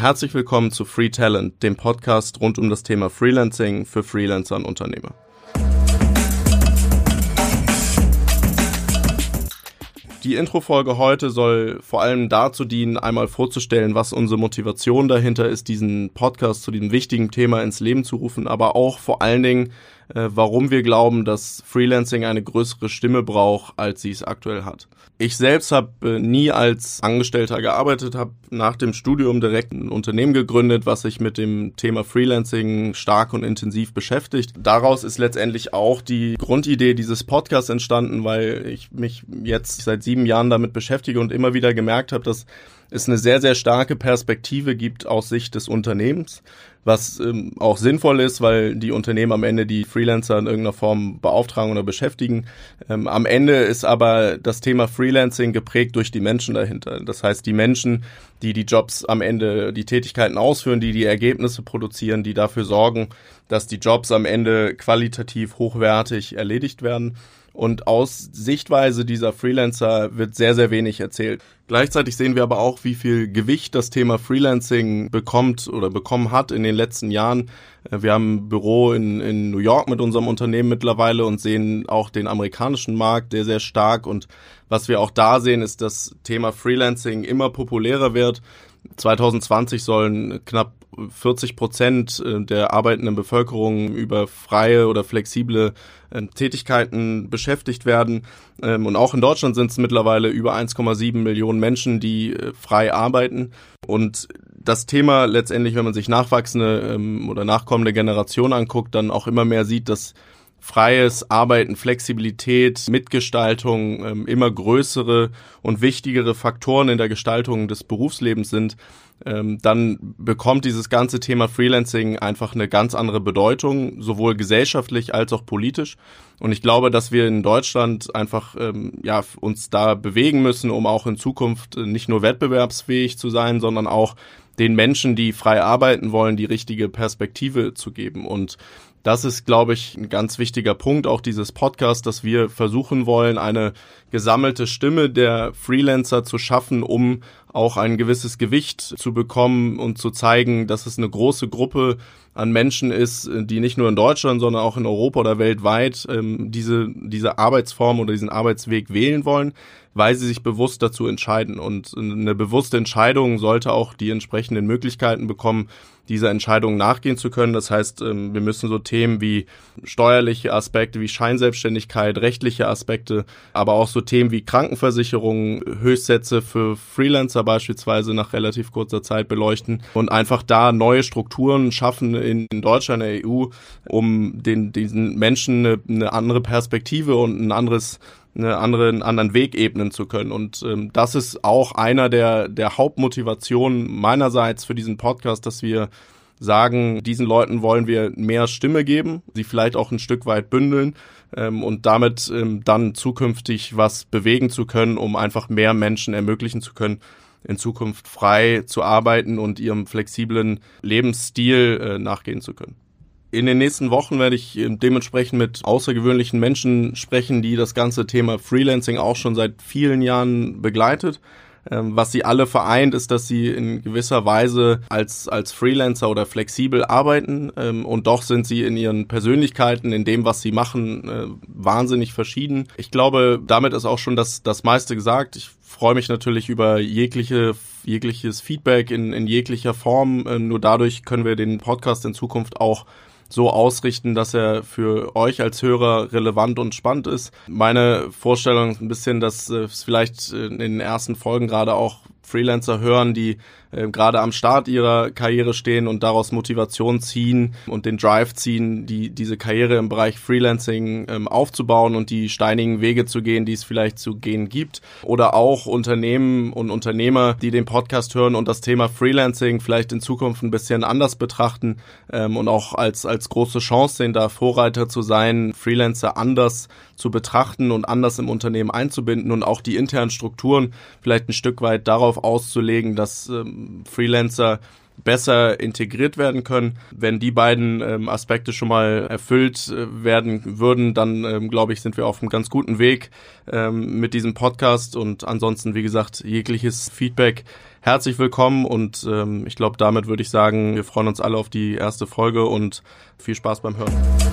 Herzlich willkommen zu Free Talent, dem Podcast rund um das Thema Freelancing für Freelancer und Unternehmer. Die Introfolge heute soll vor allem dazu dienen, einmal vorzustellen, was unsere Motivation dahinter ist, diesen Podcast zu diesem wichtigen Thema ins Leben zu rufen, aber auch vor allen Dingen, äh, warum wir glauben, dass Freelancing eine größere Stimme braucht, als sie es aktuell hat. Ich selbst habe äh, nie als Angestellter gearbeitet, habe nach dem Studium direkt ein Unternehmen gegründet, was sich mit dem Thema Freelancing stark und intensiv beschäftigt. Daraus ist letztendlich auch die Grundidee dieses Podcasts entstanden, weil ich mich jetzt seit sieben Jahren damit beschäftige und immer wieder gemerkt habe, dass es eine sehr, sehr starke Perspektive gibt aus Sicht des Unternehmens, was ähm, auch sinnvoll ist, weil die Unternehmen am Ende die Freelancer in irgendeiner Form beauftragen oder beschäftigen. Ähm, am Ende ist aber das Thema Freelancing geprägt durch die Menschen dahinter. Das heißt, die Menschen, die die Jobs am Ende, die Tätigkeiten ausführen, die die Ergebnisse produzieren, die dafür sorgen, dass die Jobs am Ende qualitativ hochwertig erledigt werden. Und aus Sichtweise dieser Freelancer wird sehr, sehr wenig erzählt. Gleichzeitig sehen wir aber auch, wie viel Gewicht das Thema Freelancing bekommt oder bekommen hat in den letzten Jahren. Äh, wir haben ein Büro in, in New York mit unserem Unternehmen mittlerweile und sehen auch den amerikanischen Markt sehr, sehr stark. Und was wir auch da sehen, ist, dass Thema Freelancing immer populärer wird. 2020 sollen knapp 40 Prozent äh, der arbeitenden Bevölkerung über freie oder flexible äh, Tätigkeiten beschäftigt werden. Ähm, und auch in Deutschland sind es mittlerweile über 1,7 Millionen Menschen, die äh, frei arbeiten. Und das Thema letztendlich, wenn man sich nachwachsende ähm, oder nachkommende Generationen anguckt, dann auch immer mehr sieht, dass freies Arbeiten, Flexibilität, Mitgestaltung ähm, immer größere und wichtigere Faktoren in der Gestaltung des Berufslebens sind, ähm, dann bekommt dieses ganze Thema Freelancing einfach eine ganz andere Bedeutung, sowohl gesellschaftlich als auch politisch. Und ich glaube, dass wir in Deutschland einfach ähm, ja uns da bewegen müssen, um auch in Zukunft nicht nur wettbewerbsfähig zu sein, sondern auch den Menschen, die frei arbeiten wollen, die richtige Perspektive zu geben. Und das ist, glaube ich, ein ganz wichtiger Punkt auch dieses Podcast, dass wir versuchen wollen, eine gesammelte Stimme der Freelancer zu schaffen, um auch ein gewisses Gewicht zu bekommen und zu zeigen, dass es eine große Gruppe an Menschen ist, die nicht nur in Deutschland, sondern auch in Europa oder weltweit ähm, diese, diese Arbeitsform oder diesen Arbeitsweg wählen wollen, weil sie sich bewusst dazu entscheiden. Und eine bewusste Entscheidung sollte auch die entsprechenden Möglichkeiten bekommen, dieser Entscheidung nachgehen zu können. Das heißt, ähm, wir müssen so Themen wie steuerliche Aspekte, wie Scheinselbstständigkeit, rechtliche Aspekte, aber auch so Themen wie Krankenversicherung, Höchstsätze für Freelancer beispielsweise nach relativ kurzer Zeit beleuchten und einfach da neue Strukturen schaffen in Deutschland, in der EU, um den, diesen Menschen eine, eine andere Perspektive und ein anderes eine andere, einen anderen Weg ebnen zu können. Und ähm, das ist auch einer der, der Hauptmotivationen meinerseits für diesen Podcast, dass wir sagen, diesen Leuten wollen wir mehr Stimme geben, sie vielleicht auch ein Stück weit bündeln ähm, und damit ähm, dann zukünftig was bewegen zu können, um einfach mehr Menschen ermöglichen zu können, in Zukunft frei zu arbeiten und ihrem flexiblen Lebensstil äh, nachgehen zu können. In den nächsten Wochen werde ich äh, dementsprechend mit außergewöhnlichen Menschen sprechen, die das ganze Thema Freelancing auch schon seit vielen Jahren begleitet. Ähm, was sie alle vereint, ist, dass sie in gewisser Weise als, als Freelancer oder flexibel arbeiten ähm, und doch sind sie in ihren Persönlichkeiten, in dem, was sie machen, äh, wahnsinnig verschieden. Ich glaube, damit ist auch schon das, das meiste gesagt. Ich freue mich natürlich über jegliche jegliches Feedback in, in jeglicher Form. Ähm, nur dadurch können wir den Podcast in Zukunft auch so ausrichten, dass er für euch als Hörer relevant und spannend ist. Meine Vorstellung ist ein bisschen, dass es vielleicht in den ersten Folgen gerade auch Freelancer hören, die äh, gerade am Start ihrer Karriere stehen und daraus Motivation ziehen und den Drive ziehen, die diese Karriere im Bereich Freelancing ähm, aufzubauen und die steinigen Wege zu gehen, die es vielleicht zu gehen gibt. Oder auch Unternehmen und Unternehmer, die den Podcast hören und das Thema Freelancing vielleicht in Zukunft ein bisschen anders betrachten ähm, und auch als, als große Chance sehen, da Vorreiter zu sein, Freelancer anders zu betrachten und anders im Unternehmen einzubinden und auch die internen Strukturen vielleicht ein Stück weit darauf auszulegen, dass ähm, Freelancer besser integriert werden können. Wenn die beiden ähm, Aspekte schon mal erfüllt äh, werden würden, dann ähm, glaube ich, sind wir auf einem ganz guten Weg ähm, mit diesem Podcast. Und ansonsten, wie gesagt, jegliches Feedback herzlich willkommen. Und ähm, ich glaube, damit würde ich sagen, wir freuen uns alle auf die erste Folge und viel Spaß beim Hören.